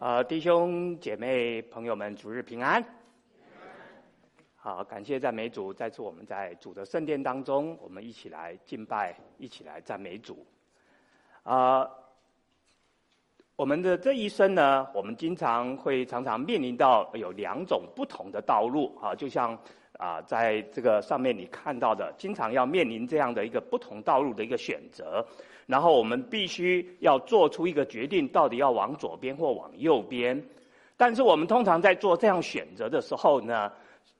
呃，弟兄姐妹朋友们，主日平安。好，感谢赞美主，再次我们在主的圣殿当中，我们一起来敬拜，一起来赞美主。啊、我们的这一生呢，我们经常会常常面临到有两种不同的道路啊，就像啊、在这个上面你看到的，经常要面临这样的一个不同道路的一个选择。然后我们必须要做出一个决定，到底要往左边或往右边。但是我们通常在做这样选择的时候呢，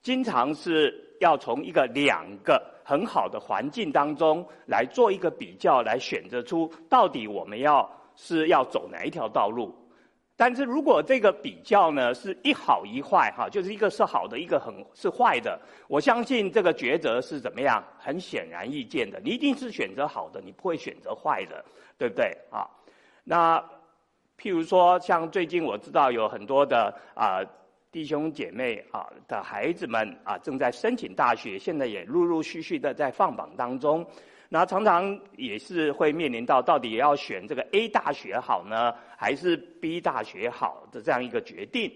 经常是要从一个两个很好的环境当中来做一个比较，来选择出到底我们要是要走哪一条道路。但是如果这个比较呢，是一好一坏哈，就是一个是好的，一个很是坏的，我相信这个抉择是怎么样？很显然易见的，你一定是选择好的，你不会选择坏的，对不对啊？那譬如说，像最近我知道有很多的啊弟兄姐妹啊的孩子们啊正在申请大学，现在也陆陆续续的在放榜当中。那常常也是会面临到，到底要选这个 A 大学好呢，还是 B 大学好的这样一个决定，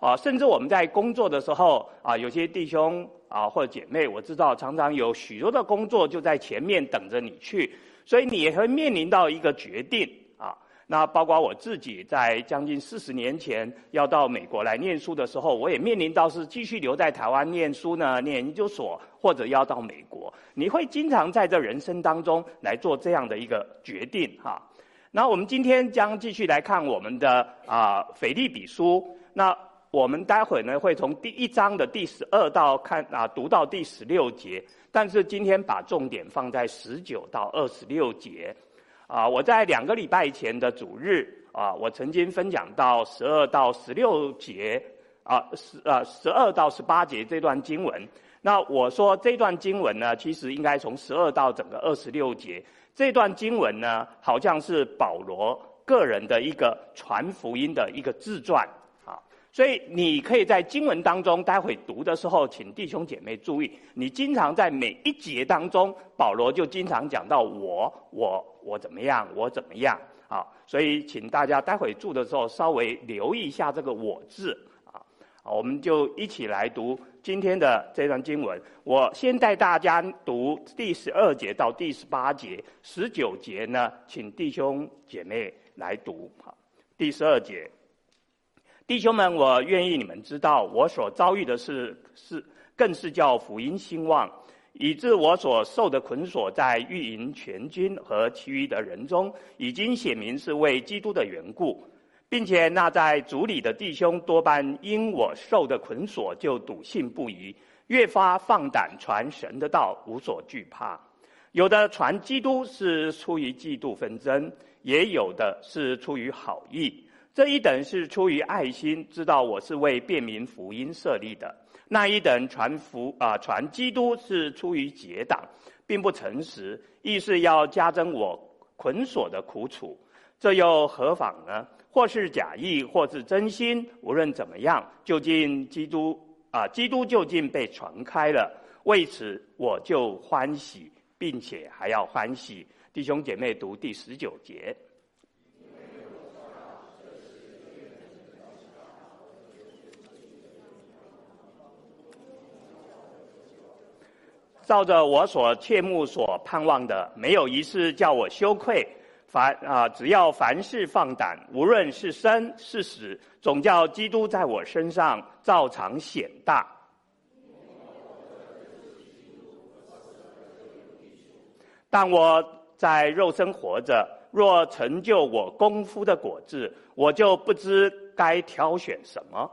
啊，甚至我们在工作的时候啊，有些弟兄啊或者姐妹，我知道常常有许多的工作就在前面等着你去，所以你也会面临到一个决定。那包括我自己在将近四十年前要到美国来念书的时候，我也面临到是继续留在台湾念书呢，念研究所，或者要到美国。你会经常在这人生当中来做这样的一个决定哈。那我们今天将继续来看我们的啊腓立比书。那我们待会呢会从第一章的第十二到看啊读到第十六节，但是今天把重点放在十九到二十六节。啊，我在两个礼拜前的主日啊，我曾经分享到十二到十六节啊，十啊十二到十八节这段经文。那我说这段经文呢，其实应该从十二到整个二十六节。这段经文呢，好像是保罗个人的一个传福音的一个自传啊。所以你可以在经文当中，待会读的时候，请弟兄姐妹注意，你经常在每一节当中，保罗就经常讲到我、我、我怎么样，我怎么样啊？所以请大家待会读的时候，稍微留意一下这个“我”字啊。我们就一起来读今天的这段经文。我先带大家读第十二节到第十八节，十九节呢，请弟兄姐妹来读。好，第十二节。弟兄们，我愿意你们知道，我所遭遇的事是，更是叫福音兴旺，以致我所受的捆锁，在御营全军和其余的人中，已经显明是为基督的缘故，并且那在主里的弟兄多半因我受的捆锁，就笃信不疑，越发放胆传神的道，无所惧怕。有的传基督是出于嫉妒纷争，也有的是出于好意。这一等是出于爱心，知道我是为便民福音设立的；那一等传福啊，传基督是出于结党，并不诚实，意是要加增我捆锁的苦楚。这又何妨呢？或是假意，或是真心，无论怎么样，究竟基督啊，基督究竟被传开了，为此我就欢喜，并且还要欢喜。弟兄姐妹，读第十九节。照着我所切慕所盼望的，没有一事叫我羞愧。凡啊，只要凡事放胆，无论是生是死，总叫基督在我身上照常显大。但我在肉身活着，若成就我功夫的果子，我就不知该挑选什么。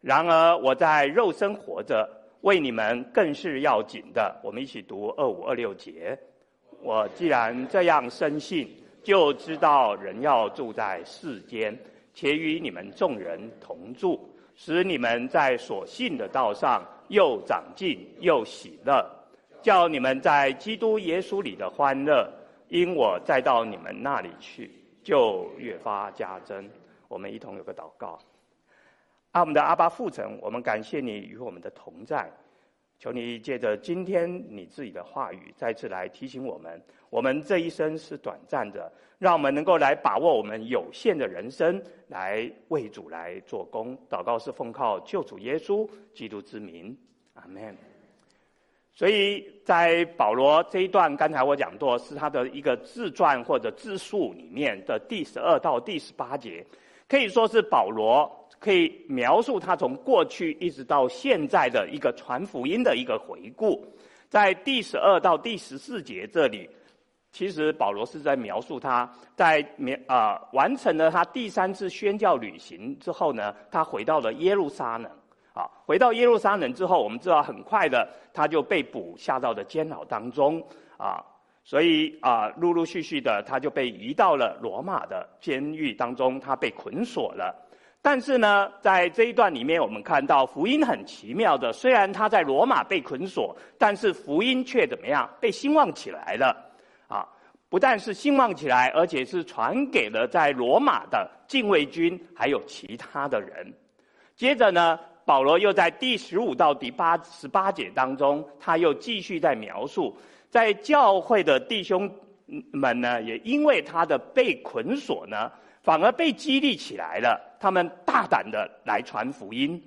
然而我在肉身活着，为你们更是要紧的。我们一起读二五二六节。我既然这样深信，就知道人要住在世间，且与你们众人同住，使你们在所信的道上又长进又喜乐，叫你们在基督耶稣里的欢乐，因我再到你们那里去，就越发加增。我们一同有个祷告。阿们的阿爸父神，我们感谢你与我们的同在。求你借着今天你自己的话语，再次来提醒我们：我们这一生是短暂的，让我们能够来把握我们有限的人生，来为主来做工。祷告是奉靠救主耶稣基督之名，阿门。所以在保罗这一段，刚才我讲过，是他的一个自传或者自述里面的第十二到第十八节，可以说是保罗。可以描述他从过去一直到现在的一个传福音的一个回顾，在第十二到第十四节这里，其实保罗是在描述他在描啊完成了他第三次宣教旅行之后呢，他回到了耶路撒冷。啊，回到耶路撒冷之后，我们知道很快的他就被捕下到了监牢当中。啊，所以啊陆陆续续的他就被移到了罗马的监狱当中，他被捆锁了。但是呢，在这一段里面，我们看到福音很奇妙的，虽然他在罗马被捆锁，但是福音却怎么样？被兴旺起来了，啊，不但是兴旺起来，而且是传给了在罗马的禁卫军，还有其他的人。接着呢，保罗又在第十五到第八十八节当中，他又继续在描述，在教会的弟兄们呢，也因为他的被捆锁呢。反而被激励起来了，他们大胆的来传福音。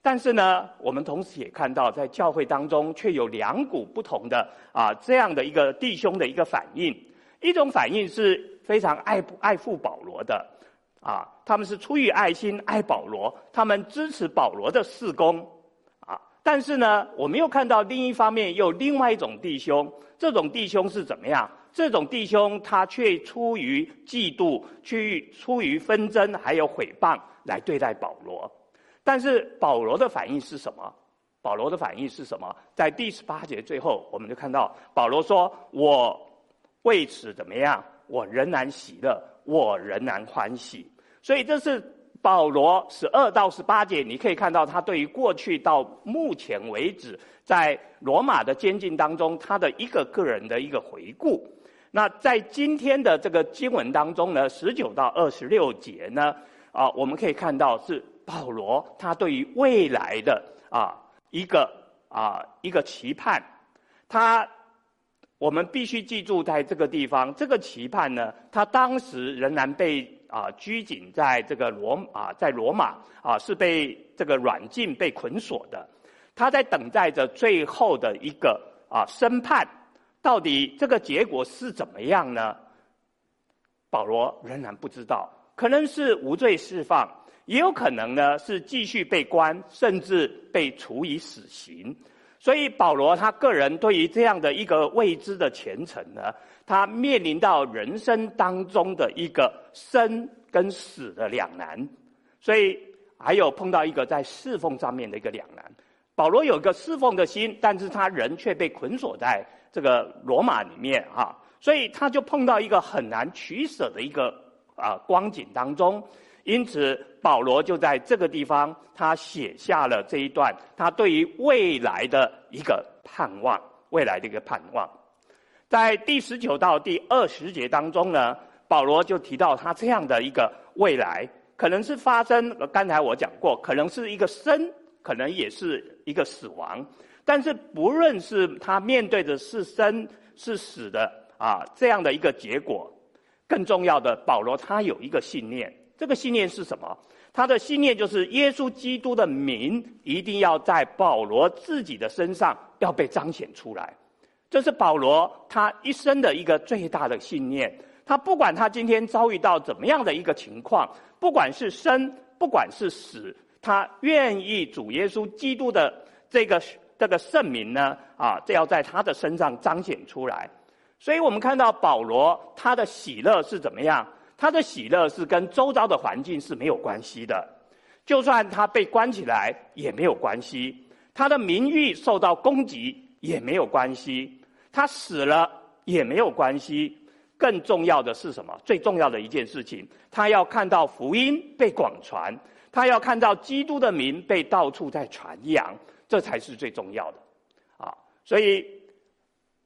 但是呢，我们同时也看到，在教会当中却有两股不同的啊这样的一个弟兄的一个反应。一种反应是非常爱爱护保罗的，啊，他们是出于爱心爱保罗，他们支持保罗的事工，但是呢，我们又看到另一方面又有另外一种弟兄，这种弟兄是怎么样？这种弟兄，他却出于嫉妒，去出于纷争，还有诽谤来对待保罗。但是保罗的反应是什么？保罗的反应是什么？在第十八节最后，我们就看到保罗说：“我为此怎么样？我仍然喜乐，我仍然欢喜。”所以这是保罗十二到十八节，你可以看到他对于过去到目前为止在罗马的监禁当中，他的一个个人的一个回顾。那在今天的这个经文当中呢，十九到二十六节呢，啊，我们可以看到是保罗他对于未来的啊一个啊一个期盼，他我们必须记住在这个地方，这个期盼呢，他当时仍然被啊拘谨在这个罗啊在罗马啊是被这个软禁被捆锁的，他在等待着最后的一个啊审判。到底这个结果是怎么样呢？保罗仍然不知道，可能是无罪释放，也有可能呢是继续被关，甚至被处以死刑。所以保罗他个人对于这样的一个未知的前程呢，他面临到人生当中的一个生跟死的两难，所以还有碰到一个在侍奉上面的一个两难。保罗有一个侍奉的心，但是他人却被捆锁在。这个罗马里面哈，所以他就碰到一个很难取舍的一个啊光景当中，因此保罗就在这个地方，他写下了这一段他对于未来的一个盼望，未来的一个盼望，在第十九到第二十节当中呢，保罗就提到他这样的一个未来，可能是发生，刚才我讲过，可能是一个生，可能也是一个死亡。但是，不论是他面对的是生是死的啊，这样的一个结果，更重要的，保罗他有一个信念，这个信念是什么？他的信念就是耶稣基督的名一定要在保罗自己的身上要被彰显出来，这是保罗他一生的一个最大的信念。他不管他今天遭遇到怎么样的一个情况，不管是生，不管是死，他愿意主耶稣基督的这个。这个圣名呢，啊，这要在他的身上彰显出来。所以我们看到保罗他的喜乐是怎么样？他的喜乐是跟周遭的环境是没有关系的。就算他被关起来也没有关系，他的名誉受到攻击也没有关系，他死了也没有关系。更重要的是什么？最重要的一件事情，他要看到福音被广传，他要看到基督的名被到处在传扬。这才是最重要的，啊，所以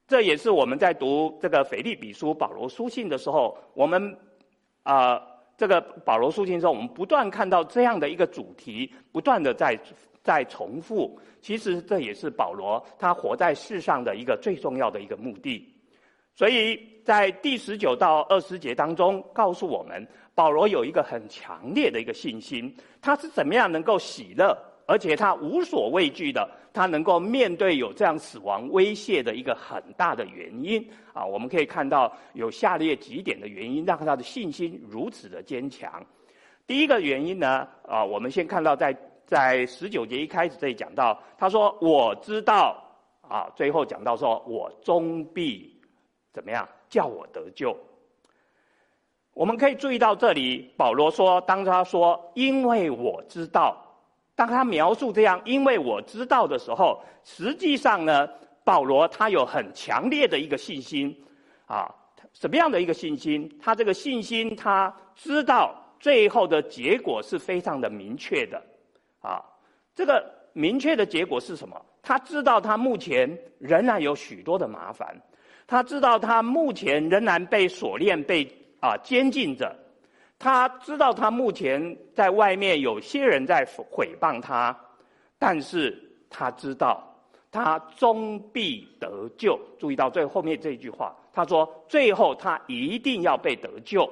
这也是我们在读这个腓立比书保罗书信的时候，我们啊、这个保罗书信中，我们不断看到这样的一个主题，不断的在在重复。其实这也是保罗他活在世上的一个最重要的一个目的。所以在第十九到二十节当中，告诉我们保罗有一个很强烈的一个信心，他是怎么样能够喜乐，而且他无所畏惧的，他能够面对有这样死亡威胁的一个很大的原因啊，我们可以看到有下列几点的原因，让他的信心如此的坚强。第一个原因呢，啊，我们先看到在在十九节一开始这里讲到，他说我知道啊，最后讲到说我终必。怎么样叫我得救？我们可以注意到这里，保罗说，当他说“因为我知道”，当他描述这样“因为我知道”的时候，实际上呢，保罗他有很强烈的一个信心啊，什么样的一个信心？他这个信心，他知道最后的结果是非常的明确的啊。这个明确的结果是什么？他知道他目前仍然有许多的麻烦。他知道他目前仍然被锁链、被啊监禁着，他知道他目前在外面有些人在诽谤他，但是他知道他终必得救。注意到最后面这句话，他说最后他一定要被得救。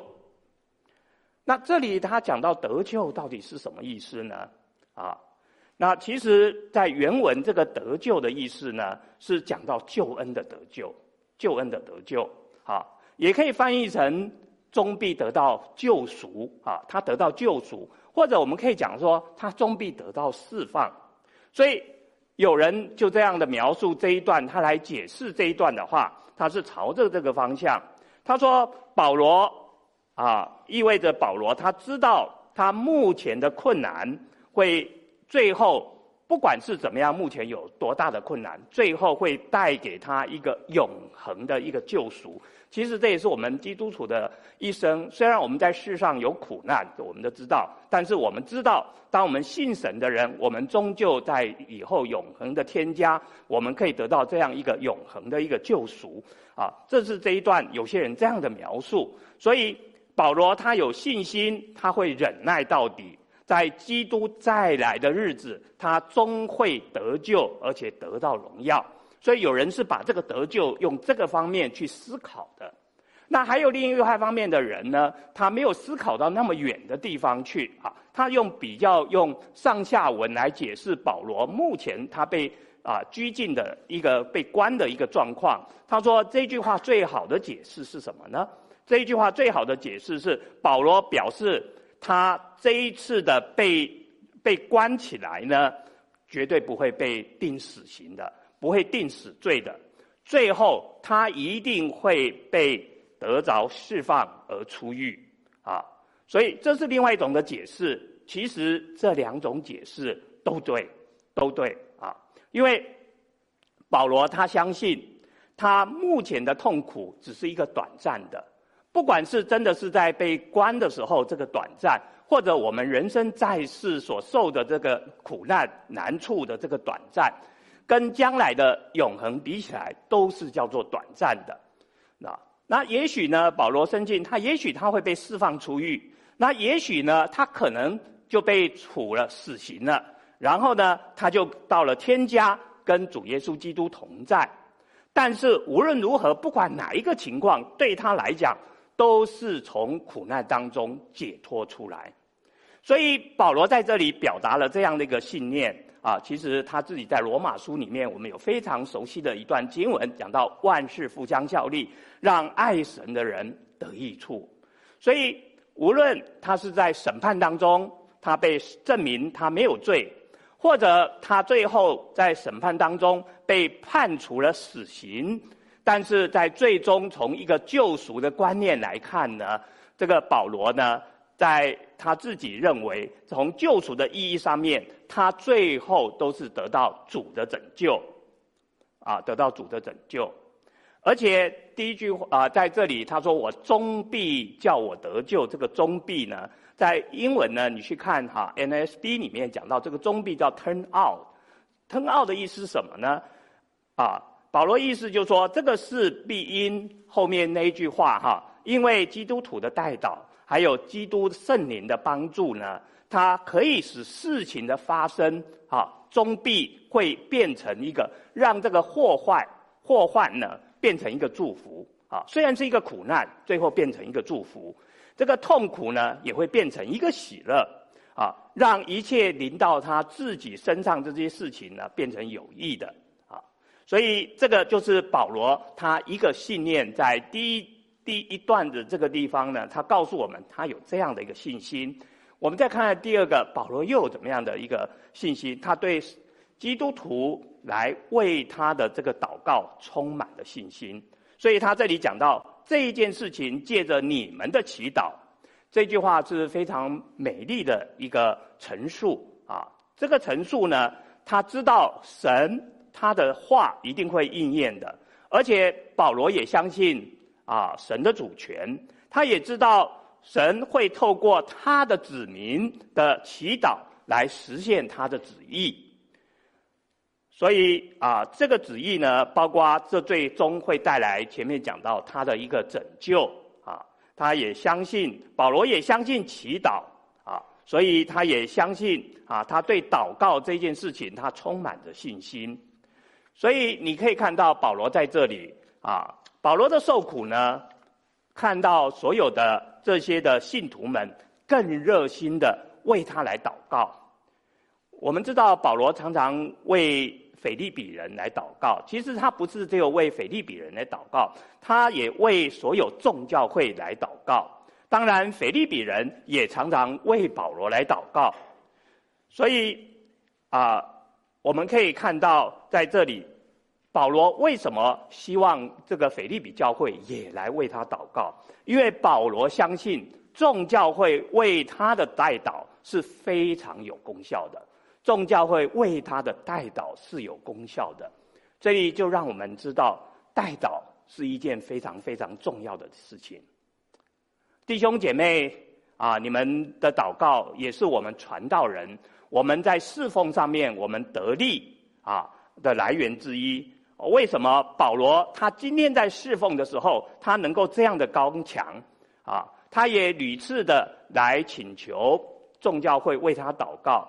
那这里他讲到得救到底是什么意思呢？啊，那其实在原文这个得救的意思呢，是讲到救恩的得救。救恩的得救，啊，也可以翻译成终必得到救赎，啊，他得到救赎，或者我们可以讲说他终必得到释放。所以有人就这样的描述这一段，他来解释这一段的话，他是朝着这个方向。他说保罗，啊，意味着保罗他知道他目前的困难会最后。不管是怎么样，目前有多大的困难，最后会带给他一个永恒的一个救赎。其实这也是我们基督徒的一生。虽然我们在世上有苦难，我们都知道，但是我们知道，当我们信神的人，我们终究在以后永恒的天家，我们可以得到这样一个永恒的一个救赎。啊，这是这一段有些人这样的描述。所以保罗他有信心，他会忍耐到底。在基督再来的日子，他终会得救，而且得到荣耀。所以有人是把这个得救用这个方面去思考的。那还有另一个方面的人呢，他没有思考到那么远的地方去啊。他用比较用上下文来解释保罗目前他被啊拘禁的一个被关的一个状况。他说这句话最好的解释是什么呢？这一句话最好的解释是保罗表示。他这一次的被被关起来呢，绝对不会被定死刑的，不会定死罪的。最后他一定会被得着释放而出狱啊！所以这是另外一种的解释。其实这两种解释都对，都对啊！因为保罗他相信，他目前的痛苦只是一个短暂的。不管是真的是在被关的时候这个短暂，或者我们人生在世所受的这个苦难难处的这个短暂，跟将来的永恒比起来，都是叫做短暂的。那那也许呢，保罗生进他也许他会被释放出狱，那也许呢，他可能就被处了死刑了，然后呢，他就到了天家跟主耶稣基督同在。但是无论如何，不管哪一个情况，对他来讲。都是从苦难当中解脱出来，所以保罗在这里表达了这样的一个信念啊。其实他自己在罗马书里面，我们有非常熟悉的一段经文，讲到万事互相效力，让爱神的人得益处。所以无论他是在审判当中，他被证明他没有罪，或者他最后在审判当中被判处了死刑。但是在最终从一个救赎的观念来看呢，这个保罗呢，在他自己认为从救赎的意义上面，他最后都是得到主的拯救，啊，得到主的拯救。而且第一句话啊，在这里他说我终必叫我得救，这个终必呢，在英文呢，你去看哈，N S B 里面讲到这个终必叫 turn out，turn out 的意思是什么呢？啊。保罗意思就是说，这个是必因后面那一句话哈，因为基督徒的代祷，还有基督圣灵的帮助呢，它可以使事情的发生，啊，终必会变成一个让这个祸患祸患呢变成一个祝福，啊，虽然是一个苦难，最后变成一个祝福，这个痛苦呢也会变成一个喜乐，啊，让一切临到他自己身上这些事情呢变成有益的。所以，这个就是保罗他一个信念，在第一第一段的这个地方呢，他告诉我们他有这样的一个信心。我们再看看第二个，保罗又有怎么样的一个信心？他对基督徒来为他的这个祷告充满了信心。所以他这里讲到这一件事情，借着你们的祈祷，这句话是非常美丽的一个陈述啊。这个陈述呢，他知道神。他的话一定会应验的，而且保罗也相信啊神的主权，他也知道神会透过他的子民的祈祷来实现他的旨意。所以啊，这个旨意呢，包括这最终会带来前面讲到他的一个拯救啊，他也相信保罗也相信祈祷啊，所以他也相信啊，他对祷告这件事情他充满着信心。所以你可以看到保罗在这里啊，保罗的受苦呢，看到所有的这些的信徒们更热心的为他来祷告。我们知道保罗常常为腓利比人来祷告，其实他不是只有为腓利比人来祷告，他也为所有众教会来祷告。当然，腓利比人也常常为保罗来祷告。所以啊。我们可以看到，在这里，保罗为什么希望这个腓立比教会也来为他祷告？因为保罗相信众教会为他的代祷是非常有功效的，众教会为他的代祷是有功效的。这里就让我们知道，代祷是一件非常非常重要的事情。弟兄姐妹啊，你们的祷告也是我们传道人。我们在侍奉上面，我们得力啊的来源之一。为什么保罗他今天在侍奉的时候，他能够这样的刚强啊？他也屡次的来请求众教会为他祷告。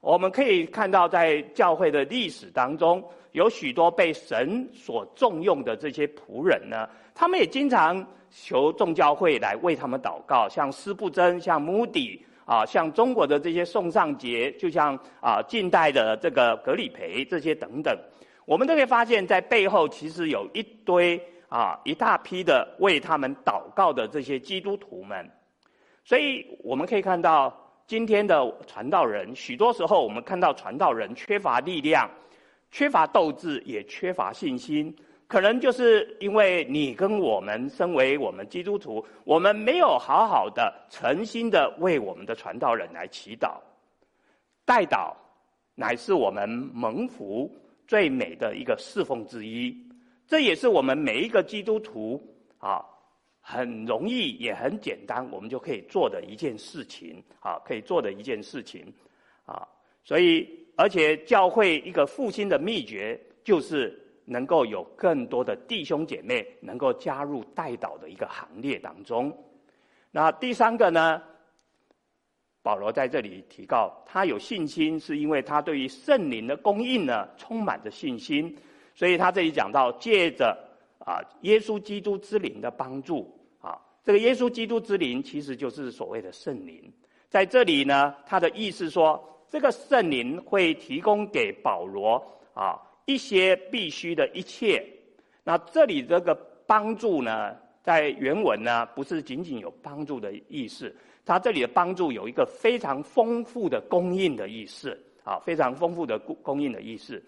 我们可以看到，在教会的历史当中，有许多被神所重用的这些仆人呢，他们也经常求众教会来为他们祷告，像斯布真，像穆迪。啊，像中国的这些宋尚节，就像啊近代的这个格里培这些等等，我们都可以发现，在背后其实有一堆啊一大批的为他们祷告的这些基督徒们。所以我们可以看到，今天的传道人，许多时候我们看到传道人缺乏力量，缺乏斗志，也缺乏信心。可能就是因为你跟我们身为我们基督徒，我们没有好好的、诚心的为我们的传道人来祈祷、代祷，乃是我们蒙福最美的一个侍奉之一。这也是我们每一个基督徒啊，很容易也很简单，我们就可以做的一件事情啊，可以做的一件事情啊。所以，而且教会一个复兴的秘诀就是。能够有更多的弟兄姐妹能够加入代祷的一个行列当中。那第三个呢？保罗在这里提到，他有信心，是因为他对于圣灵的供应呢充满着信心。所以他这里讲到，借着啊耶稣基督之灵的帮助啊，这个耶稣基督之灵其实就是所谓的圣灵。在这里呢，他的意思说，这个圣灵会提供给保罗啊。一些必须的一切，那这里这个帮助呢，在原文呢，不是仅仅有帮助的意思，它这里的帮助有一个非常丰富的供应的意思，啊，非常丰富的供供应的意思。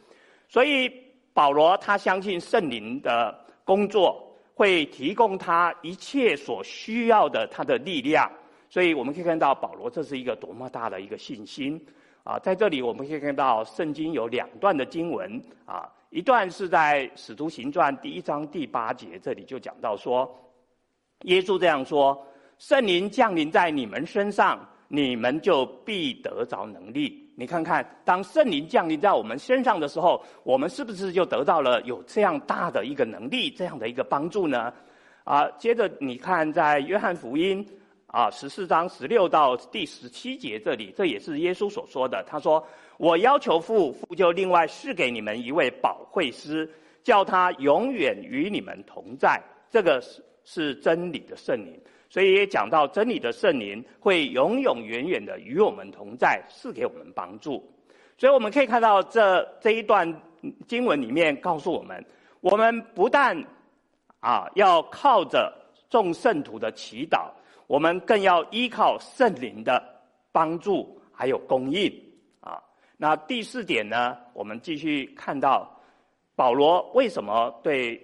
所以保罗他相信圣灵的工作会提供他一切所需要的他的力量，所以我们可以看到保罗这是一个多么大的一个信心。啊，在这里我们可以看到，圣经有两段的经文啊，一段是在《使徒行传》第一章第八节，这里就讲到说，耶稣这样说：“圣灵降临在你们身上，你们就必得着能力。”你看看，当圣灵降临在我们身上的时候，我们是不是就得到了有这样大的一个能力，这样的一个帮助呢？啊，接着你看，在约翰福音啊十四章十六到第十七节这里，这也是耶稣所说的。他说：“我要求父，父就另外赐给你们一位保惠师，叫他永远与你们同在。这个是是真理的圣灵。所以也讲到真理的圣灵会永永远远的与我们同在，赐给我们帮助。所以我们可以看到这这一段经文里面告诉我们，我们不但啊要靠着众圣徒的祈祷，我们更要依靠圣灵的帮助还有供应啊。那第四点呢，我们继续看到保罗为什么对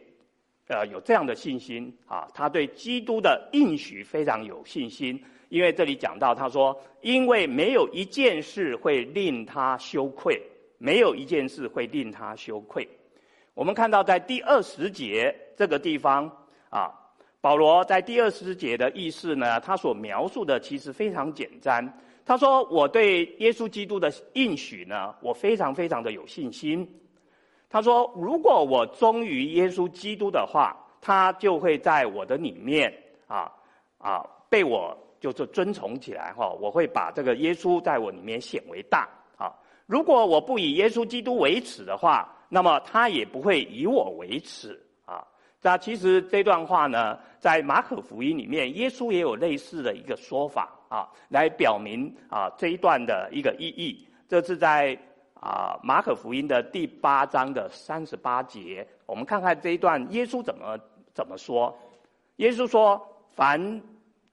呃有这样的信心啊？他对基督的应许非常有信心，因为这里讲到他说，因为没有一件事会令他羞愧，没有一件事会令他羞愧。我们看到在第二十节这个地方啊。保罗在第二十节的意思呢，他所描述的其实非常简单。他说：“我对耶稣基督的应许呢，我非常非常的有信心。”他说：“如果我忠于耶稣基督的话，他就会在我的里面啊啊被我就是尊崇起来哈。我会把这个耶稣在我里面显为大啊。如果我不以耶稣基督为耻的话，那么他也不会以我为耻。”那其实这段话呢，在马可福音里面，耶稣也有类似的一个说法啊，来表明啊这一段的一个意义。这是在啊马可福音的第八章的三十八节，我们看看这一段耶稣怎么怎么说。耶稣说：“凡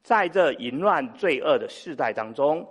在这淫乱罪恶的世代当中，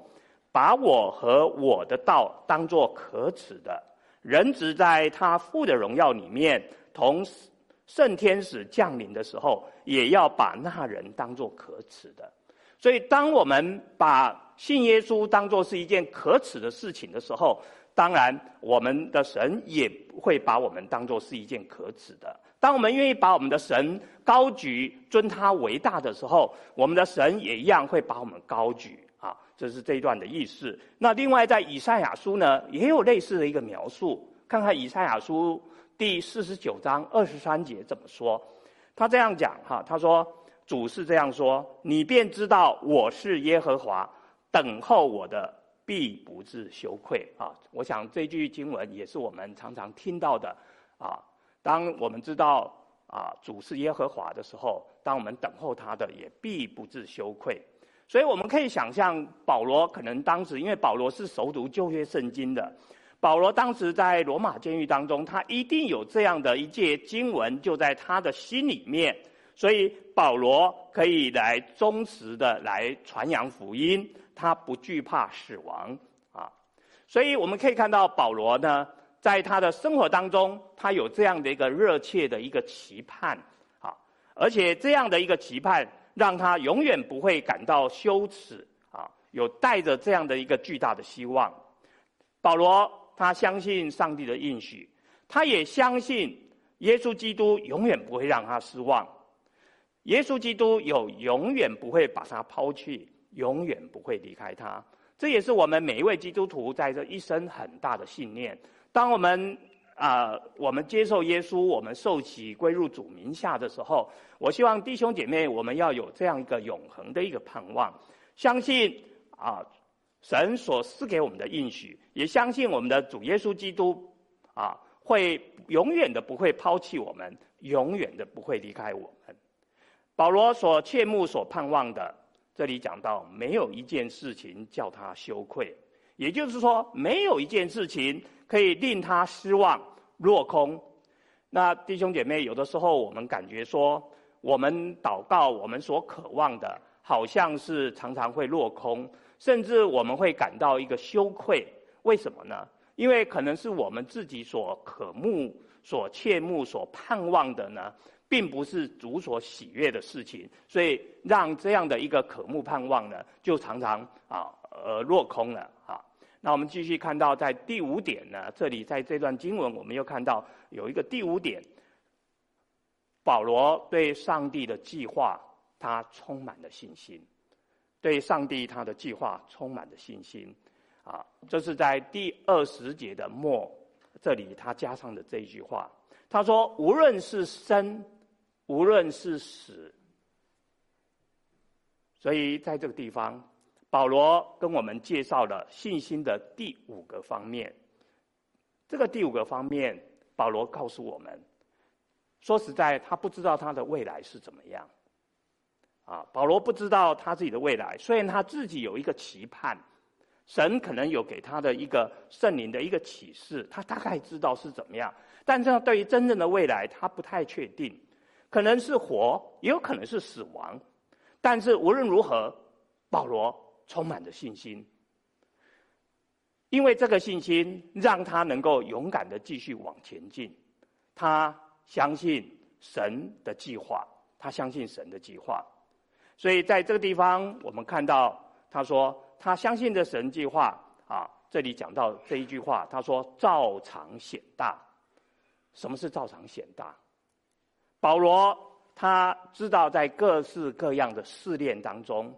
把我和我的道当作可耻的，人只在他父的荣耀里面同时。”圣天使降临的时候，也要把那人当作可耻的。所以，当我们把信耶稣当作是一件可耻的事情的时候，当然，我们的神也会把我们当作是一件可耻的。当我们愿意把我们的神高举、尊他为大的时候，我们的神也一样会把我们高举。啊，这是这一段的意思。那另外，在以赛亚书呢，也有类似的一个描述。看看以赛亚书。第四十九章二十三节怎么说？他这样讲哈，他说：“主是这样说，你便知道我是耶和华，等候我的必不至羞愧。”啊，我想这句经文也是我们常常听到的啊。当我们知道啊主是耶和华的时候，当我们等候他的，也必不至羞愧。所以我们可以想象，保罗可能当时因为保罗是熟读旧约圣经的。保罗当时在罗马监狱当中，他一定有这样的一节经文，就在他的心里面，所以保罗可以来忠实的来传扬福音，他不惧怕死亡啊。所以我们可以看到保罗呢，在他的生活当中，他有这样的一个热切的一个期盼啊，而且这样的一个期盼，让他永远不会感到羞耻啊，有带着这样的一个巨大的希望，保罗。他相信上帝的应许，他也相信耶稣基督永远不会让他失望。耶稣基督有永远不会把他抛弃，永远不会离开他。这也是我们每一位基督徒在这一生很大的信念。当我们啊、我们接受耶稣，我们受洗归入主名下的时候，我希望弟兄姐妹，我们要有这样一个永恒的一个盼望，相信啊。神所赐给我们的应许，也相信我们的主耶稣基督啊，会永远的不会抛弃我们，永远的不会离开我们。保罗所切慕、所盼望的，这里讲到，没有一件事情叫他羞愧，也就是说，没有一件事情可以令他失望、落空。那弟兄姐妹，有的时候我们感觉说，我们祷告，我们所渴望的，好像是常常会落空。甚至我们会感到一个羞愧，为什么呢？因为可能是我们自己所渴慕、所切慕、所盼望的呢，并不是主所喜悦的事情，所以让这样的一个渴慕盼望呢，就常常啊呃落空了啊。那我们继续看到，在第五点呢，这里在这段经文，我们又看到有一个第五点，保罗对上帝的计划，他充满了信心。对上帝他的计划充满了信心，啊，这是在第二十节的末，这里他加上的这一句话，他说：“无论是生，无论是死，所以在这个地方，保罗跟我们介绍了信心的第五个方面。这个第五个方面，保罗告诉我们，说实在，他不知道他的未来是怎么样。啊，保罗不知道他自己的未来，虽然他自己有一个期盼，神可能有给他的一个圣灵的一个启示，他大概知道是怎么样，但是对于真正的未来，他不太确定，可能是活，也有可能是死亡。但是无论如何，保罗充满着信心，因为这个信心让他能够勇敢的继续往前进。他相信神的计划，他相信神的计划。所以在这个地方，我们看到他说他相信的神计划啊。这里讲到这一句话，他说“照常显大”。什么是“照常显大”？保罗他知道，在各式各样的试炼当中，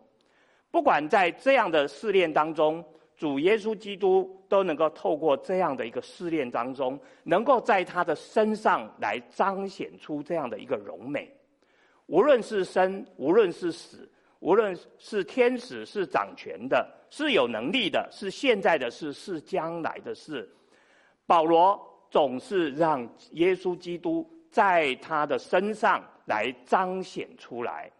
不管在这样的试炼当中，主耶稣基督都能够透过这样的一个试炼当中，能够在他的身上来彰显出这样的一个荣美。无论是生，无论是死，无论是天使，是掌权的，是有能力的，是现在的事，是将来的事，保罗总是让耶稣基督在他的身上来彰显出来。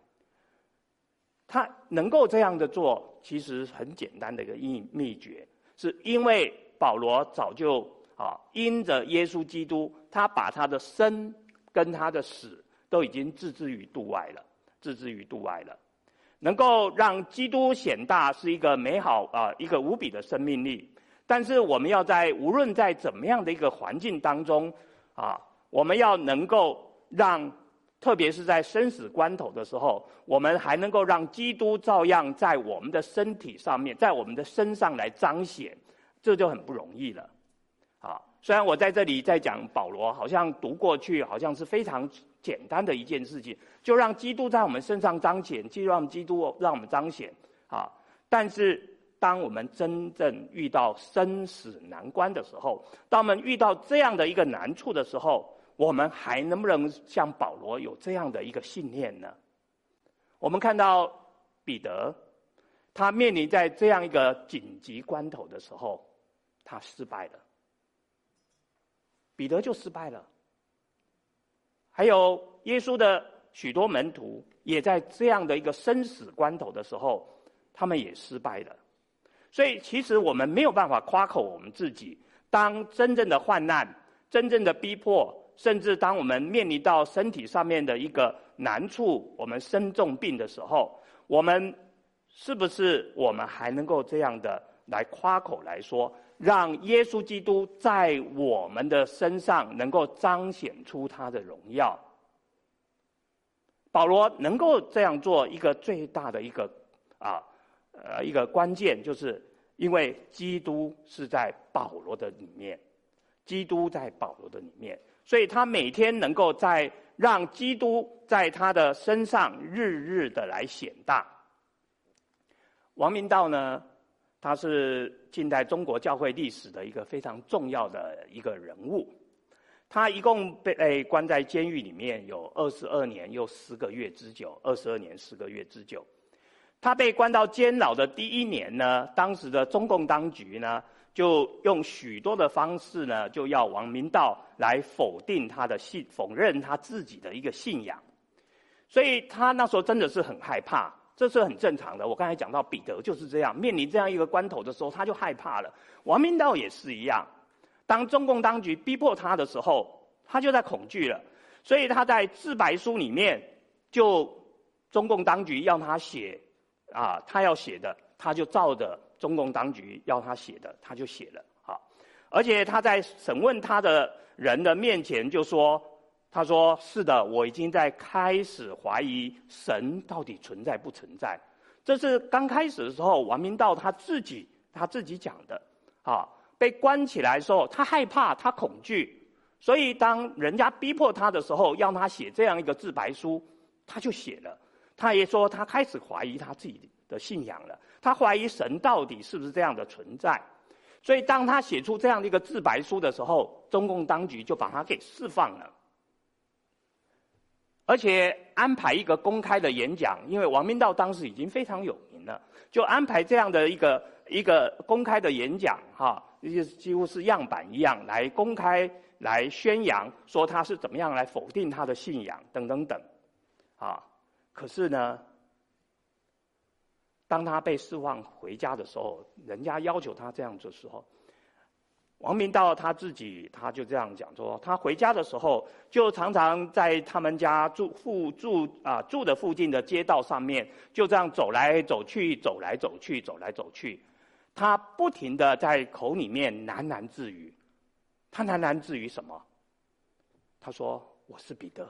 他能够这样的做，其实很简单的一个秘秘诀，是因为保罗早就啊，因着耶稣基督，他把他的生跟他的死。都已经置之于度外了，置之于度外了。能够让基督显大是一个美好啊、一个无比的生命力。但是我们要在无论在怎么样的一个环境当中啊，我们要能够让，特别是在生死关头的时候，我们还能够让基督照样在我们的身体上面，在我们的身上来彰显，这就很不容易了。啊，虽然我在这里在讲保罗，好像读过去好像是非常。简单的一件事情，就让基督在我们身上彰显，就让基督让我们彰显啊！但是，当我们真正遇到生死难关的时候，当我们遇到这样的一个难处的时候，我们还能不能像保罗有这样的一个信念呢？我们看到彼得，他面临在这样一个紧急关头的时候，他失败了，彼得就失败了。还有耶稣的许多门徒，也在这样的一个生死关头的时候，他们也失败了。所以，其实我们没有办法夸口我们自己。当真正的患难、真正的逼迫，甚至当我们面临到身体上面的一个难处，我们生重病的时候，我们是不是我们还能够这样的来夸口来说？让耶稣基督在我们的身上能够彰显出他的荣耀。保罗能够这样做，一个最大的一个啊呃一个关键，就是因为基督是在保罗的里面，基督在保罗的里面，所以他每天能够在让基督在他的身上日日的来显大。王明道呢？他是近代中国教会历史的一个非常重要的一个人物，他一共被关在监狱里面有二十二年又十个月之久，二十二年十个月之久。他被关到监牢的第一年呢，当时的中共当局呢，就用许多的方式呢，就要王明道来否定他的信，否认他自己的一个信仰，所以他那时候真的是很害怕。这是很正常的。我刚才讲到彼得就是这样，面临这样一个关头的时候，他就害怕了。王明道也是一样，当中共当局逼迫他的时候，他就在恐惧了。所以他在自白书里面，就中共当局要他写，啊，他要写的，他就照着中共当局要他写的，他就写了。好，而且他在审问他的人的面前就说。他说：“是的，我已经在开始怀疑神到底存在不存在。这是刚开始的时候，王明道他自己他自己讲的。啊，被关起来的时候，他害怕，他恐惧，所以当人家逼迫他的时候，要他写这样一个自白书，他就写了。他也说，他开始怀疑他自己的信仰了。他怀疑神到底是不是这样的存在。所以，当他写出这样的一个自白书的时候，中共当局就把他给释放了。”而且安排一个公开的演讲，因为王明道当时已经非常有名了，就安排这样的一个一个公开的演讲，哈，就是几乎是样板一样来公开来宣扬说他是怎么样来否定他的信仰等等等，啊，可是呢，当他被释放回家的时候，人家要求他这样做的时候。王明道他自己，他就这样讲说：他回家的时候，就常常在他们家住附住啊住的附近的街道上面，就这样走来走去，走来走去，走来走去。他不停的在口里面喃喃自语。他喃喃自语什么？他说：“我是彼得，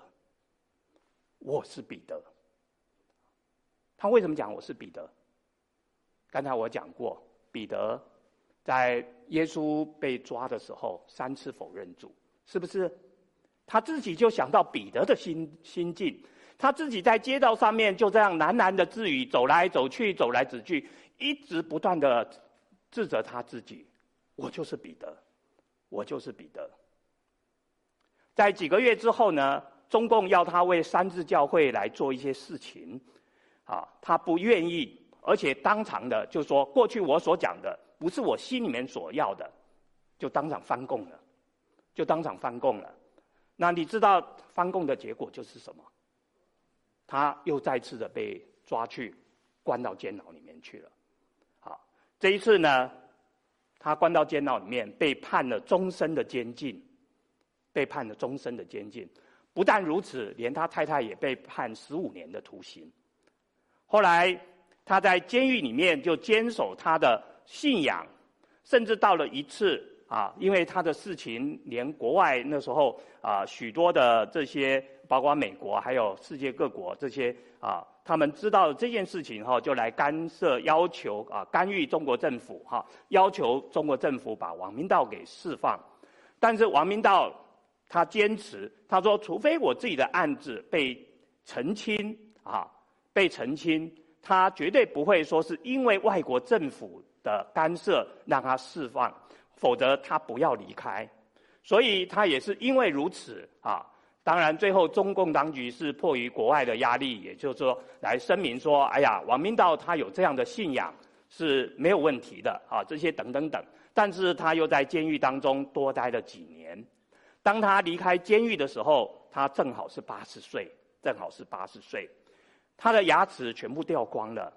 我是彼得。”他为什么讲我是彼得？刚才我讲过，彼得。在耶稣被抓的时候，三次否认主，是不是？他自己就想到彼得的心心境，他自己在街道上面就这样喃喃的自语，走来走去，走来走去，一直不断的自责他自己：我就是彼得，我就是彼得。在几个月之后呢，中共要他为三自教会来做一些事情，啊，他不愿意，而且当场的就说：过去我所讲的。不是我心里面所要的，就当场翻供了，就当场翻供了。那你知道翻供的结果就是什么？他又再次的被抓去，关到监牢里面去了。好，这一次呢，他关到监牢里面，被判了终身的监禁，被判了终身的监禁。不但如此，连他太太也被判十五年的徒刑。后来他在监狱里面就坚守他的。信仰，甚至到了一次啊，因为他的事情，连国外那时候啊，许多的这些，包括美国还有世界各国这些啊，他们知道这件事情后，就来干涉，要求啊，干预中国政府哈，要求中国政府把王明道给释放。但是王明道他坚持，他说，除非我自己的案子被澄清啊，被澄清，他绝对不会说是因为外国政府。的干涉让他释放，否则他不要离开。所以他也是因为如此啊。当然，最后中共当局是迫于国外的压力，也就是说来声明说：“哎呀，王明道他有这样的信仰是没有问题的啊。”这些等等等。但是他又在监狱当中多待了几年。当他离开监狱的时候，他正好是八十岁，正好是八十岁，他的牙齿全部掉光了。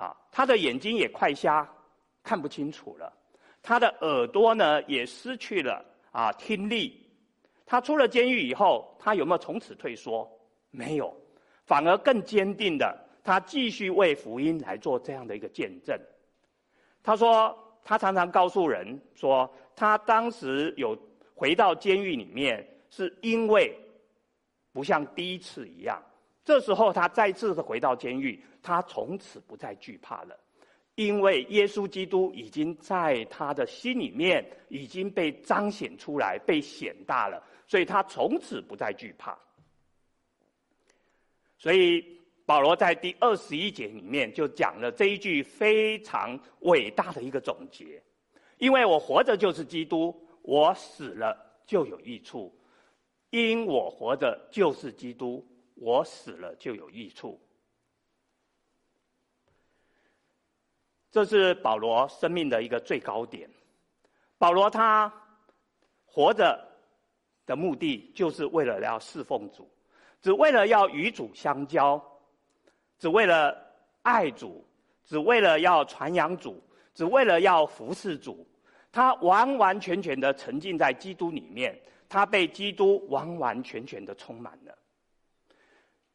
啊，他的眼睛也快瞎，看不清楚了。他的耳朵呢，也失去了啊听力。他出了监狱以后，他有没有从此退缩？没有，反而更坚定的，他继续为福音来做这样的一个见证。他说，他常常告诉人说，他当时有回到监狱里面，是因为不像第一次一样。这时候，他再次的回到监狱。他从此不再惧怕了，因为耶稣基督已经在他的心里面已经被彰显出来，被显大了，所以他从此不再惧怕。所以保罗在第二十一节里面就讲了这一句非常伟大的一个总结：因为我活着就是基督，我死了就有益处；因我活着就是基督，我死了就有益处。这是保罗生命的一个最高点。保罗他活着的目的，就是为了要侍奉主，只为了要与主相交，只为了爱主，只为了要传扬主，只为了要服侍主。他完完全全的沉浸在基督里面，他被基督完完全全的充满了。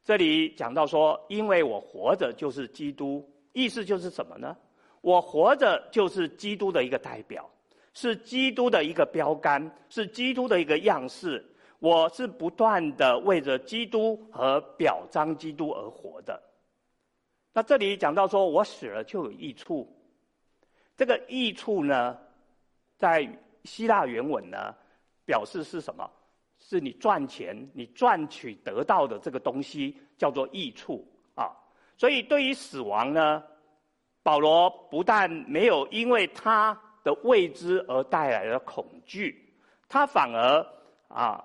这里讲到说，因为我活着就是基督，意思就是什么呢？我活着就是基督的一个代表，是基督的一个标杆，是基督的一个样式。我是不断的为着基督和表彰基督而活的。那这里讲到说我死了就有益处，这个益处呢，在希腊原文呢，表示是什么？是你赚钱，你赚取得到的这个东西叫做益处啊。所以对于死亡呢，保罗不但没有因为他的未知而带来的恐惧，他反而啊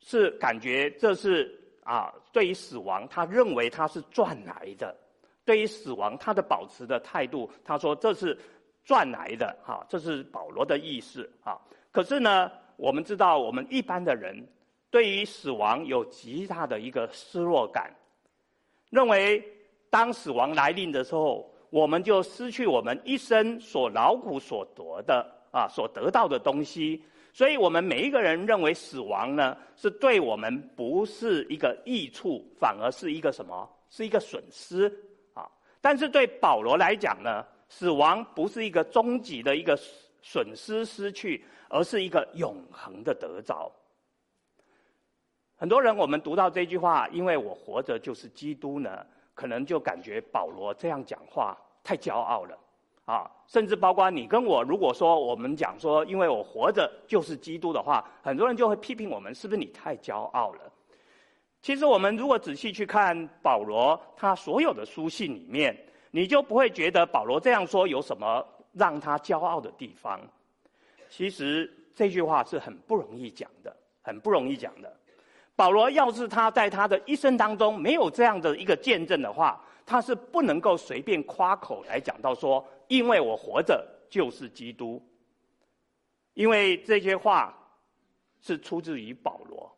是感觉这是啊，对于死亡，他认为他是赚来的；对于死亡，他的保持的态度，他说这是赚来的，哈，这是保罗的意思啊。可是呢，我们知道，我们一般的人对于死亡有极大的一个失落感，认为当死亡来临的时候，我们就失去我们一生所劳苦所得的啊，所得到的东西。所以我们每一个人认为死亡呢，是对我们不是一个益处，反而是一个什么？是一个损失啊！但是对保罗来讲呢，死亡不是一个终极的一个损失失去，而是一个永恒的得着。很多人我们读到这句话，因为我活着就是基督呢，可能就感觉保罗这样讲话太骄傲了。啊，甚至包括你跟我，如果说我们讲说，因为我活着就是基督的话，很多人就会批评我们，是不是你太骄傲了？其实我们如果仔细去看保罗他所有的书信里面，你就不会觉得保罗这样说有什么让他骄傲的地方。其实这句话是很不容易讲的，很不容易讲的。保罗要是他在他的一生当中没有这样的一个见证的话，他是不能够随便夸口来讲到说。因为我活着就是基督，因为这些话是出自于保罗，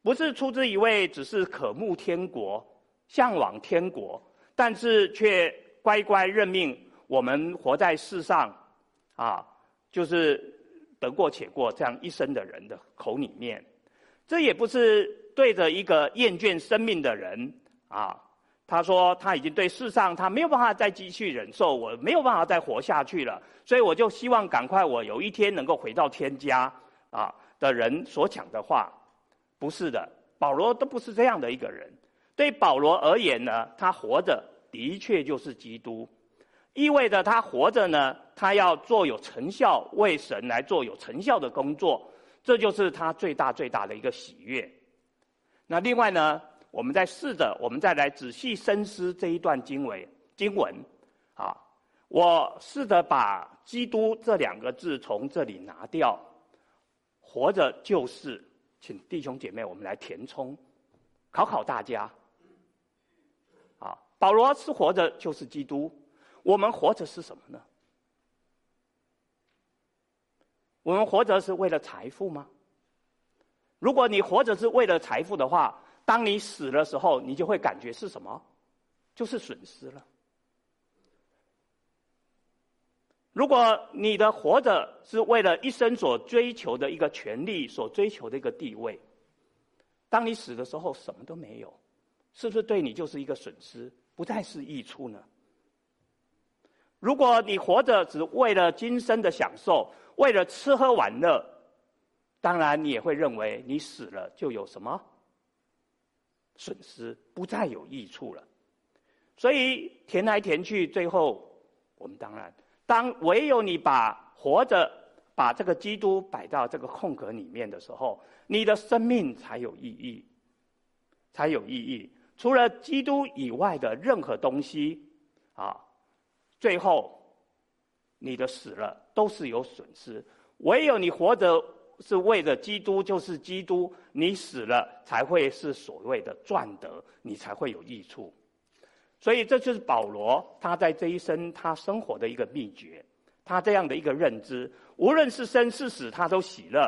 不是出自一位只是渴慕天国、向往天国，但是却乖乖认命。我们活在世上，啊，就是得过且过这样一生的人的口里面，这也不是对着一个厌倦生命的人啊。他说他已经对世上他没有办法再继续忍受，我没有办法再活下去了，所以我就希望赶快我有一天能够回到天家啊的人所讲的话，不是的，保罗都不是这样的一个人。对保罗而言呢，他活着的确就是基督，意味着他活着呢，他要做有成效，为神来做有成效的工作，这就是他最大最大的一个喜悦。那另外呢？我们再试着，我们再来仔细深思这一段经文经文，啊，我试着把“基督”这两个字从这里拿掉，活着就是，请弟兄姐妹我们来填充，考考大家，啊，保罗是活着就是基督，我们活着是什么呢？我们活着是为了财富吗？如果你活着是为了财富的话，当你死的时候，你就会感觉是什么？就是损失了。如果你的活着是为了一生所追求的一个权利，所追求的一个地位，当你死的时候什么都没有，是不是对你就是一个损失，不再是益处呢？如果你活着只为了今生的享受，为了吃喝玩乐，当然你也会认为你死了就有什么？损失不再有益处了，所以填来填去，最后我们当然，当唯有你把活着把这个基督摆到这个空格里面的时候，你的生命才有意义，才有意义。除了基督以外的任何东西，啊，最后你的死了都是有损失，唯有你活着。是为了基督，就是基督，你死了才会是所谓的赚得，你才会有益处。所以这就是保罗他在这一生他生活的一个秘诀，他这样的一个认知，无论是生是死，他都喜乐。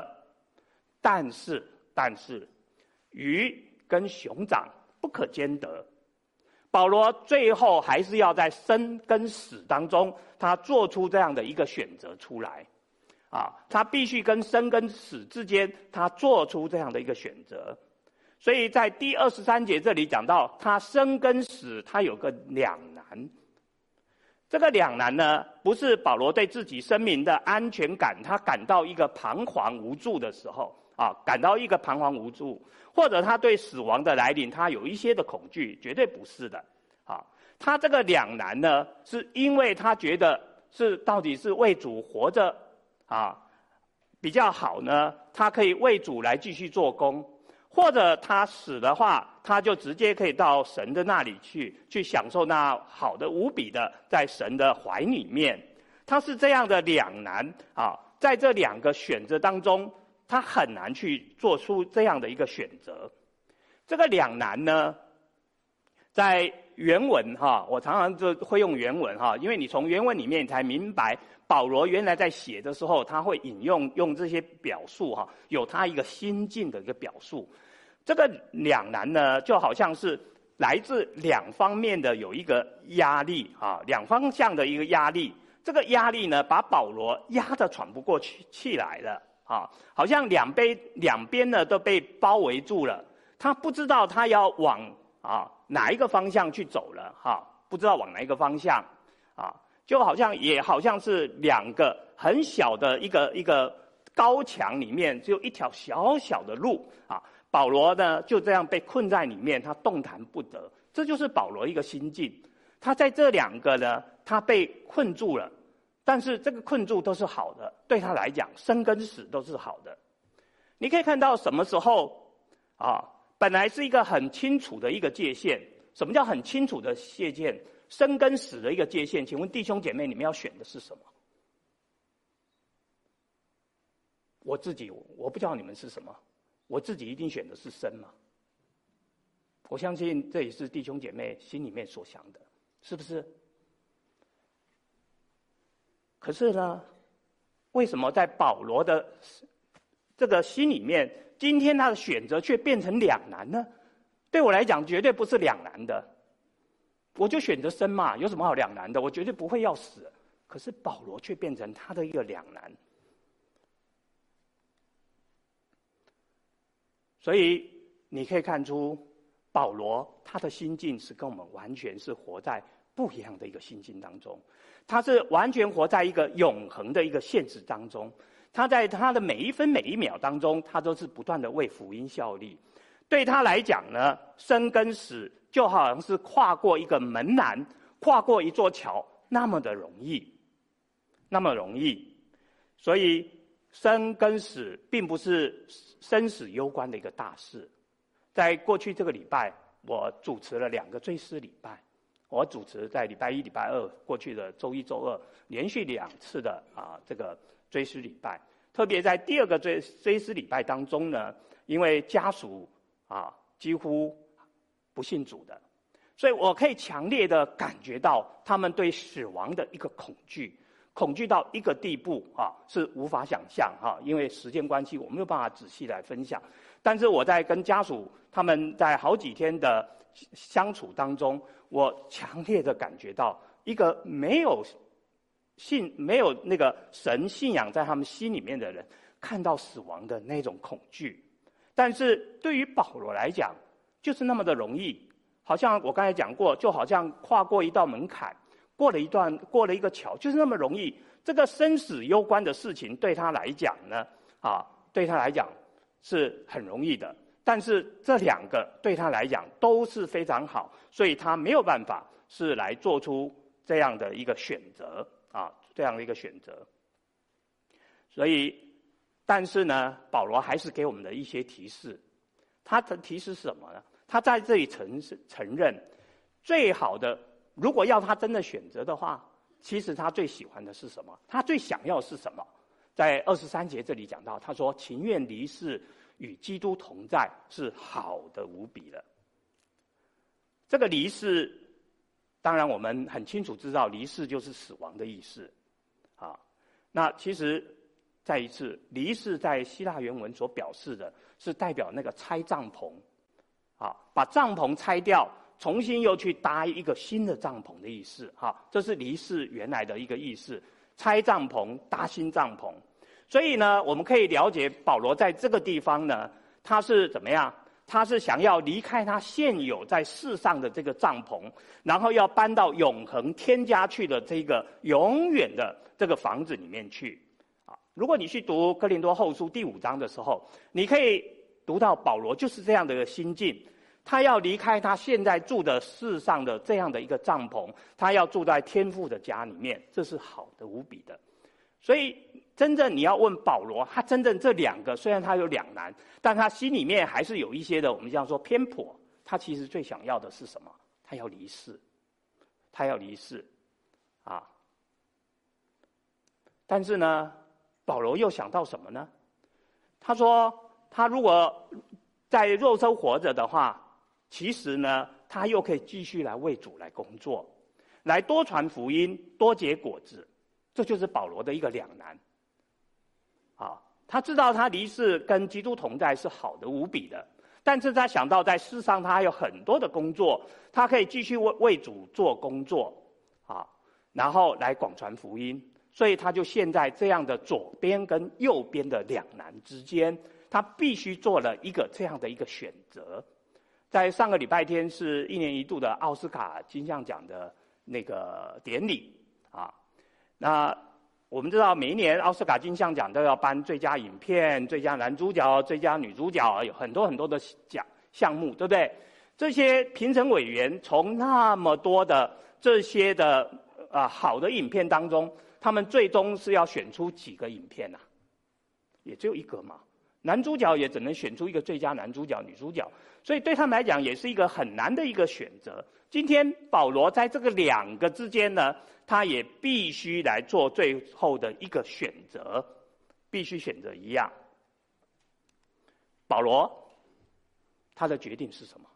但是，但是，鱼跟熊掌不可兼得。保罗最后还是要在生跟死当中，他做出这样的一个选择出来。啊，他必须跟生跟死之间，他做出这样的一个选择。所以在第二十三节这里讲到，他生跟死，他有个两难。这个两难呢，不是保罗对自己生命的安全感，他感到一个彷徨无助的时候，啊，感到一个彷徨无助，或者他对死亡的来临，他有一些的恐惧，绝对不是的。啊，他这个两难呢，是因为他觉得是到底是为主活着。啊，比较好呢，他可以为主来继续做工，或者他死的话，他就直接可以到神的那里去，去享受那好的无比的在神的怀里面。他是这样的两难啊，在这两个选择当中，他很难去做出这样的一个选择。这个两难呢，在原文哈，我常常就会用原文哈，因为你从原文里面才明白，保罗原来在写的时候，他会引用用这些表述哈，有他一个心境的一个表述。这个两难呢，就好像是来自两方面的有一个压力啊，两方向的一个压力。这个压力呢，把保罗压得喘不过气气来了啊，好像两边两边呢都被包围住了，他不知道他要往啊哪一个方向去走了哈，不知道往哪一个方向啊，就好像也好像是两个很小的一个一个高墙里面只有一条小小的路啊，保罗呢就这样被困在里面，他动弹不得，这就是保罗一个心境，他在这两个呢，他被困住了。但是这个困住都是好的，对他来讲，生跟死都是好的。你可以看到什么时候啊，本来是一个很清楚的一个界限。什么叫很清楚的界限？生跟死的一个界限。请问弟兄姐妹，你们要选的是什么？我自己我不知道你们是什么，我自己一定选的是生嘛。我相信这也是弟兄姐妹心里面所想的，是不是？可是呢，为什么在保罗的这个心里面，今天他的选择却变成两难呢？对我来讲，绝对不是两难的。我就选择生嘛，有什么好两难的？我绝对不会要死。可是保罗却变成他的一个两难。所以你可以看出，保罗他的心境是跟我们完全是活在不一样的一个心境当中。他是完全活在一个永恒的一个现实当中，他在他的每一分每一秒当中，他都是不断的为福音效力。对他来讲呢，生跟死就好像是跨过一个门槛，跨过一座桥，那么的容易，那么容易。所以生跟死并不是生死攸关的一个大事。在过去这个礼拜，我主持了两个追思礼拜。我主持在礼拜一、礼拜二过去的周一、周二连续两次的啊这个追思礼拜，特别在第二个追追思礼拜当中呢，因为家属啊几乎不信主的，所以我可以强烈的感觉到他们对死亡的一个恐惧，恐惧到一个地步啊是无法想象哈，因为时间关系我没有办法仔细来分享，但是我在跟家属他们在好几天的相处当中。我强烈的感觉到，一个没有信、没有那个神信仰在他们心里面的人，看到死亡的那种恐惧。但是对于保罗来讲，就是那么的容易，好像我刚才讲过，就好像跨过一道门槛，过了一段、过了一个桥，就是那么容易。这个生死攸关的事情对他来讲呢，啊，对他来讲是很容易的。但是这两个对他来讲都是非常好，所以他没有办法是来做出这样的一个选择啊，这样的一个选择。所以，但是呢，保罗还是给我们的一些提示。他的提示是什么呢？他在这里承承认，最好的，如果要他真的选择的话，其实他最喜欢的是什么？他最想要是什么？在二十三节这里讲到，他说：“情愿离世。”与基督同在是好的无比的。这个离世，当然我们很清楚知道，离世就是死亡的意思。啊，那其实再一次，离世在希腊原文所表示的是代表那个拆帐篷，啊，把帐篷拆掉，重新又去搭一个新的帐篷的意思。哈，这是离世原来的一个意思，拆帐篷，搭新帐篷。所以呢，我们可以了解保罗在这个地方呢，他是怎么样？他是想要离开他现有在世上的这个帐篷，然后要搬到永恒天家去的这个永远的这个房子里面去。啊，如果你去读哥林多后书第五章的时候，你可以读到保罗就是这样的一个心境，他要离开他现在住的世上的这样的一个帐篷，他要住在天父的家里面，这是好的无比的。所以。真正你要问保罗，他真正这两个虽然他有两难，但他心里面还是有一些的，我们这样说偏颇。他其实最想要的是什么？他要离世，他要离世，啊！但是呢，保罗又想到什么呢？他说，他如果在肉身活着的话，其实呢，他又可以继续来为主来工作，来多传福音，多结果子。这就是保罗的一个两难。啊，他知道他离世跟基督同在是好的无比的，但是他想到在世上他还有很多的工作，他可以继续为为主做工作，啊，然后来广传福音，所以他就陷在这样的左边跟右边的两难之间，他必须做了一个这样的一个选择。在上个礼拜天是一年一度的奥斯卡金像奖的那个典礼啊，那我们知道每一年奥斯卡金像奖都要颁最佳影片、最佳男主角、最佳女主角，有很多很多的奖项目，对不对？这些评审委员从那么多的这些的啊好的影片当中，他们最终是要选出几个影片呐、啊？也只有一个嘛。男主角也只能选出一个最佳男主角、女主角，所以对他们来讲也是一个很难的一个选择。今天保罗在这个两个之间呢，他也必须来做最后的一个选择，必须选择一样。保罗他的决定是什么？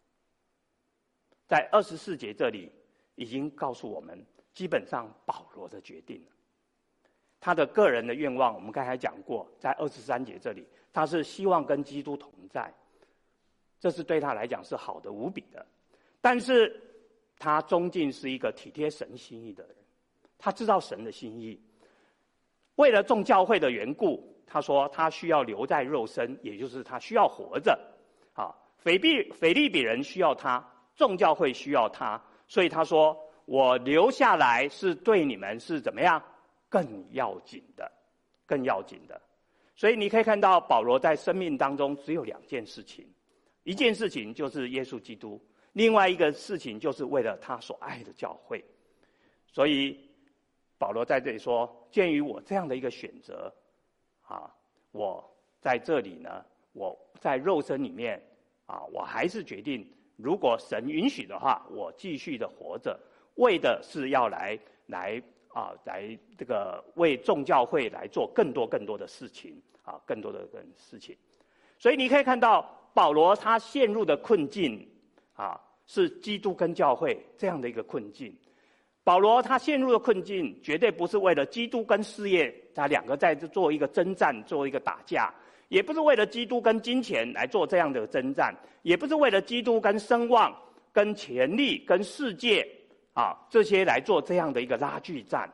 在二十四节这里已经告诉我们，基本上保罗的决定。他的个人的愿望，我们刚才讲过，在二十三节这里。他是希望跟基督同在，这是对他来讲是好的无比的。但是，他终究是一个体贴神心意的人，他知道神的心意。为了众教会的缘故，他说他需要留在肉身，也就是他需要活着。啊，腓比腓利比人需要他，众教会需要他，所以他说我留下来是对你们是怎么样更要紧的，更要紧的。所以你可以看到，保罗在生命当中只有两件事情，一件事情就是耶稣基督，另外一个事情就是为了他所爱的教会。所以保罗在这里说：“鉴于我这样的一个选择，啊，我在这里呢，我在肉身里面，啊，我还是决定，如果神允许的话，我继续的活着，为的是要来来。”啊，来这个为众教会来做更多更多的事情啊，更多的更事情。所以你可以看到保罗他陷入的困境啊，是基督跟教会这样的一个困境。保罗他陷入的困境，绝对不是为了基督跟事业，他两个在这做一个征战，做一个打架，也不是为了基督跟金钱来做这样的征战，也不是为了基督跟声望、跟权力、跟世界。啊，这些来做这样的一个拉锯战，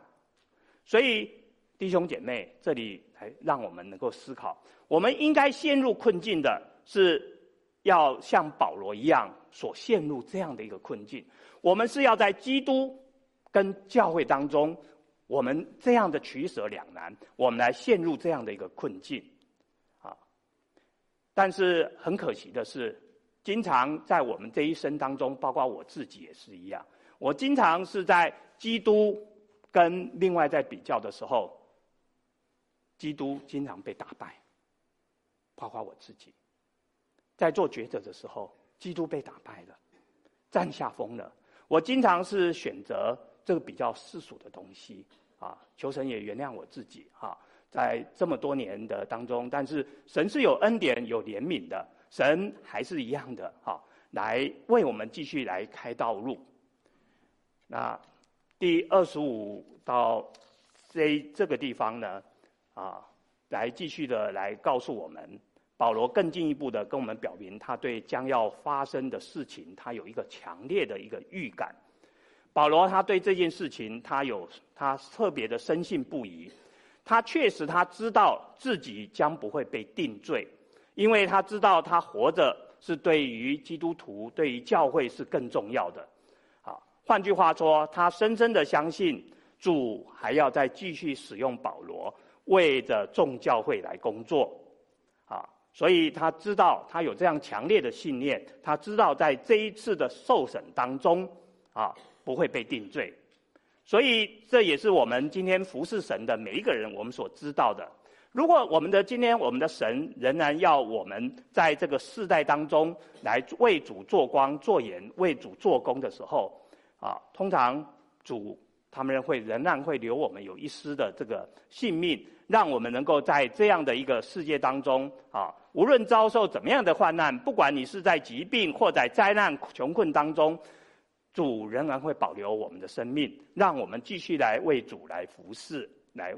所以弟兄姐妹，这里来让我们能够思考，我们应该陷入困境的是，要像保罗一样所陷入这样的一个困境。我们是要在基督跟教会当中，我们这样的取舍两难，我们来陷入这样的一个困境。啊，但是很可惜的是，经常在我们这一生当中，包括我自己也是一样。我经常是在基督跟另外在比较的时候，基督经常被打败，包括我自己，在做抉择的时候，基督被打败了，占下风了。我经常是选择这个比较世俗的东西啊，求神也原谅我自己啊，在这么多年的当中，但是神是有恩典、有怜悯的，神还是一样的哈，来为我们继续来开道路。那第二十五到这这个地方呢，啊，来继续的来告诉我们，保罗更进一步的跟我们表明，他对将要发生的事情，他有一个强烈的一个预感。保罗他对这件事情，他有他特别的深信不疑。他确实他知道自己将不会被定罪，因为他知道他活着是对于基督徒、对于教会是更重要的。换句话说，他深深的相信主还要再继续使用保罗，为着众教会来工作，啊，所以他知道他有这样强烈的信念，他知道在这一次的受审当中，啊，不会被定罪，所以这也是我们今天服侍神的每一个人我们所知道的。如果我们的今天我们的神仍然要我们在这个世代当中来为主做光做盐，为主做工的时候，啊，通常主他们会仍然会留我们有一丝的这个性命，让我们能够在这样的一个世界当中啊，无论遭受怎么样的患难，不管你是在疾病或在灾难穷困当中，主仍然会保留我们的生命，让我们继续来为主来服侍，来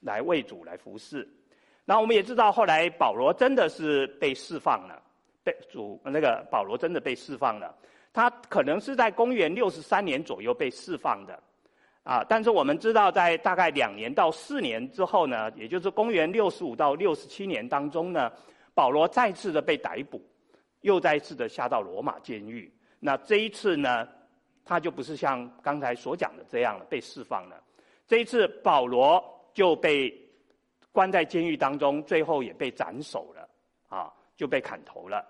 来为主来服侍。那我们也知道，后来保罗真的是被释放了，被主那个保罗真的被释放了。他可能是在公元六十三年左右被释放的，啊，但是我们知道，在大概两年到四年之后呢，也就是公元六十五到六十七年当中呢，保罗再次的被逮捕，又再次的下到罗马监狱。那这一次呢，他就不是像刚才所讲的这样了，被释放了。这一次保罗就被关在监狱当中，最后也被斩首了，啊，就被砍头了。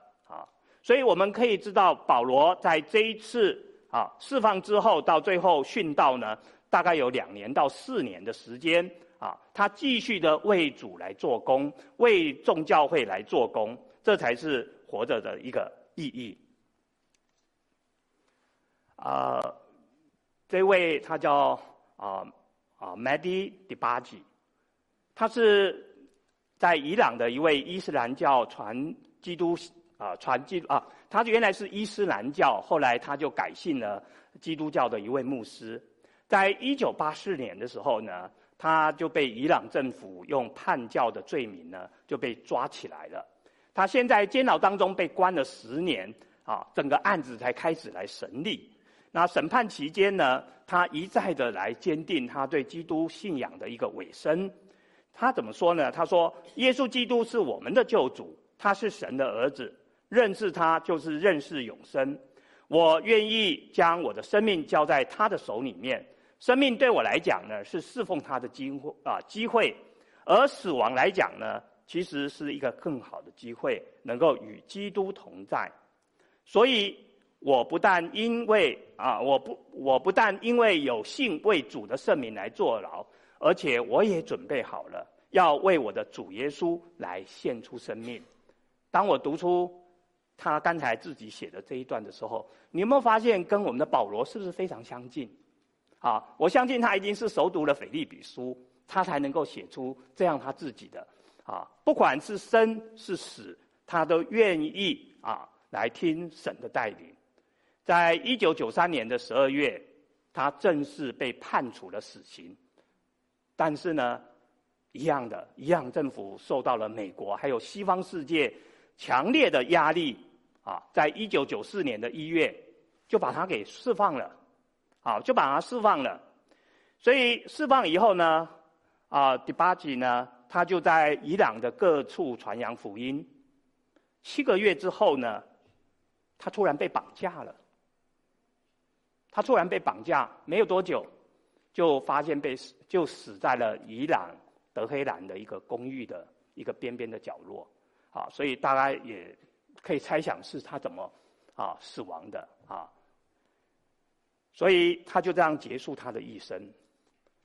所以我们可以知道，保罗在这一次啊释放之后，到最后殉道呢，大概有两年到四年的时间啊，他继续的为主来做工，为众教会来做工，这才是活着的一个意义。啊，这位他叫啊啊 Mehdi Debaji，他是在伊朗的一位伊斯兰教传基督。啊，传基督啊，他原来是伊斯兰教，后来他就改信了基督教的一位牧师。在一九八四年的时候呢，他就被伊朗政府用叛教的罪名呢，就被抓起来了。他现在监牢当中被关了十年，啊，整个案子才开始来审理。那审判期间呢，他一再的来坚定他对基督信仰的一个委身。他怎么说呢？他说：“耶稣基督是我们的救主，他是神的儿子。”认识他就是认识永生。我愿意将我的生命交在他的手里面。生命对我来讲呢，是侍奉他的机会啊机会；而死亡来讲呢，其实是一个更好的机会，能够与基督同在。所以，我不但因为啊，我不我不但因为有幸为主的圣名来坐牢，而且我也准备好了，要为我的主耶稣来献出生命。当我读出。他刚才自己写的这一段的时候，你有没有发现跟我们的保罗是不是非常相近？啊，我相信他一定是熟读了腓立比书，他才能够写出这样他自己的啊，不管是生是死，他都愿意啊来听神的带领。在一九九三年的十二月，他正式被判处了死刑，但是呢，一样的，一样政府受到了美国还有西方世界强烈的压力。啊，在一九九四年的一月，就把他给释放了，啊，就把他释放了。所以释放以后呢，啊，第八集呢，他就在伊朗的各处传扬福音。七个月之后呢，他突然被绑架了。他突然被绑架，没有多久，就发现被就死在了伊朗德黑兰的一个公寓的一个边边的角落。啊，所以大家也。可以猜想是他怎么啊死亡的啊，所以他就这样结束他的一生。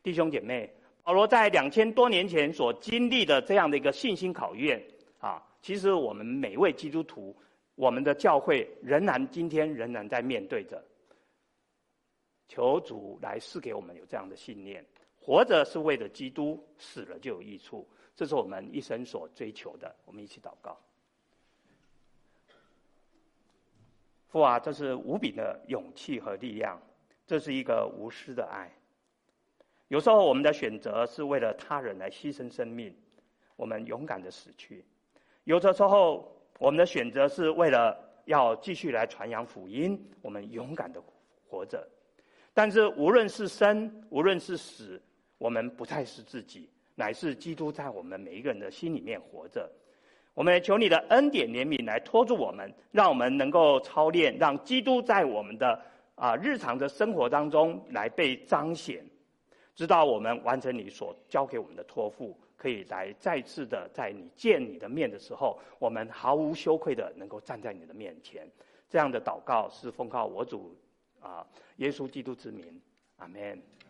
弟兄姐妹，保罗在两千多年前所经历的这样的一个信心考验啊，其实我们每位基督徒，我们的教会仍然今天仍然在面对着。求主来赐给我们有这样的信念：活着是为了基督，死了就有益处。这是我们一生所追求的。我们一起祷告。父啊，这是无比的勇气和力量，这是一个无私的爱。有时候我们的选择是为了他人来牺牲生命，我们勇敢的死去；有的时候我们的选择是为了要继续来传扬福音，我们勇敢的活着。但是无论是生，无论是死，我们不再是自己，乃是基督在我们每一个人的心里面活着。我们求你的恩典怜悯来托住我们，让我们能够操练，让基督在我们的啊日常的生活当中来被彰显，直到我们完成你所交给我们的托付，可以来再次的在你见你的面的时候，我们毫无羞愧的能够站在你的面前。这样的祷告是奉靠我主啊耶稣基督之名，阿门。